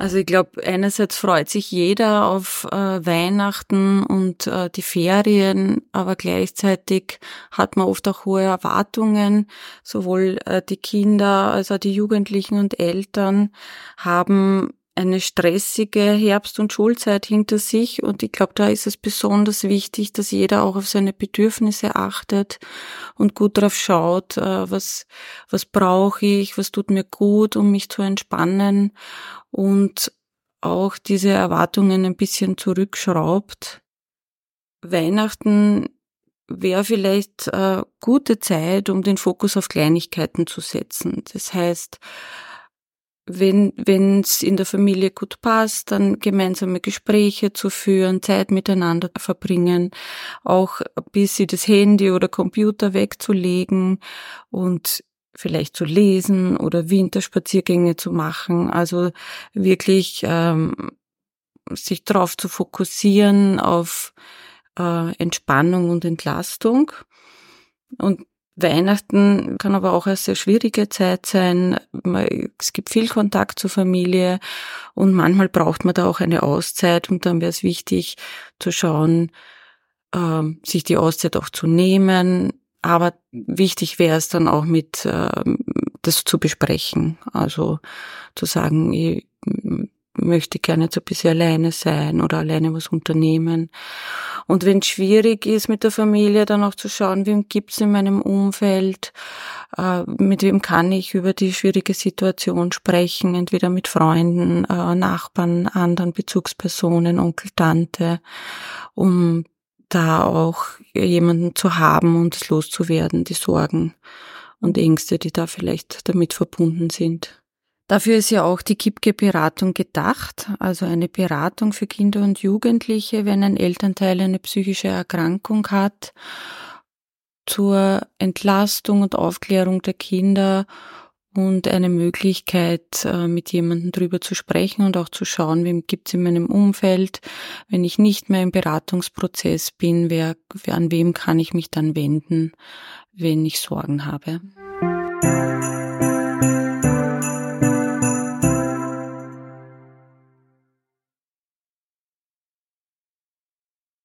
Also ich glaube, einerseits freut sich jeder auf äh, Weihnachten und äh, die Ferien, aber gleichzeitig hat man oft auch hohe Erwartungen. Sowohl äh, die Kinder als auch die Jugendlichen und Eltern haben eine stressige Herbst- und Schulzeit hinter sich und ich glaube, da ist es besonders wichtig, dass jeder auch auf seine Bedürfnisse achtet und gut darauf schaut, äh, was, was brauche ich, was tut mir gut, um mich zu entspannen und auch diese Erwartungen ein bisschen zurückschraubt. Weihnachten wäre vielleicht äh, gute Zeit, um den Fokus auf Kleinigkeiten zu setzen. Das heißt, wenn es in der Familie gut passt, dann gemeinsame Gespräche zu führen, Zeit miteinander verbringen, auch bis sie das Handy oder Computer wegzulegen und vielleicht zu lesen oder Winterspaziergänge zu machen. Also wirklich ähm, sich darauf zu fokussieren auf äh, Entspannung und Entlastung. Und Weihnachten kann aber auch eine sehr schwierige Zeit sein. Es gibt viel Kontakt zur Familie und manchmal braucht man da auch eine Auszeit und dann wäre es wichtig zu schauen, äh, sich die Auszeit auch zu nehmen. Aber wichtig wäre es dann auch mit äh, das zu besprechen. Also zu sagen, ich möchte gerne jetzt ein bisschen alleine sein oder alleine was unternehmen. Und wenn es schwierig ist mit der Familie, dann auch zu schauen, wem gibt's in meinem Umfeld, äh, mit wem kann ich über die schwierige Situation sprechen, entweder mit Freunden, äh, Nachbarn, anderen Bezugspersonen, Onkel, Tante, um da auch jemanden zu haben und loszuwerden, die Sorgen und Ängste, die da vielleicht damit verbunden sind. Dafür ist ja auch die KIPGE-Beratung gedacht, also eine Beratung für Kinder und Jugendliche, wenn ein Elternteil eine psychische Erkrankung hat, zur Entlastung und Aufklärung der Kinder und eine Möglichkeit, äh, mit jemandem drüber zu sprechen und auch zu schauen, wem gibt's in meinem Umfeld, wenn ich nicht mehr im Beratungsprozess bin, wer, an wem kann ich mich dann wenden, wenn ich Sorgen habe.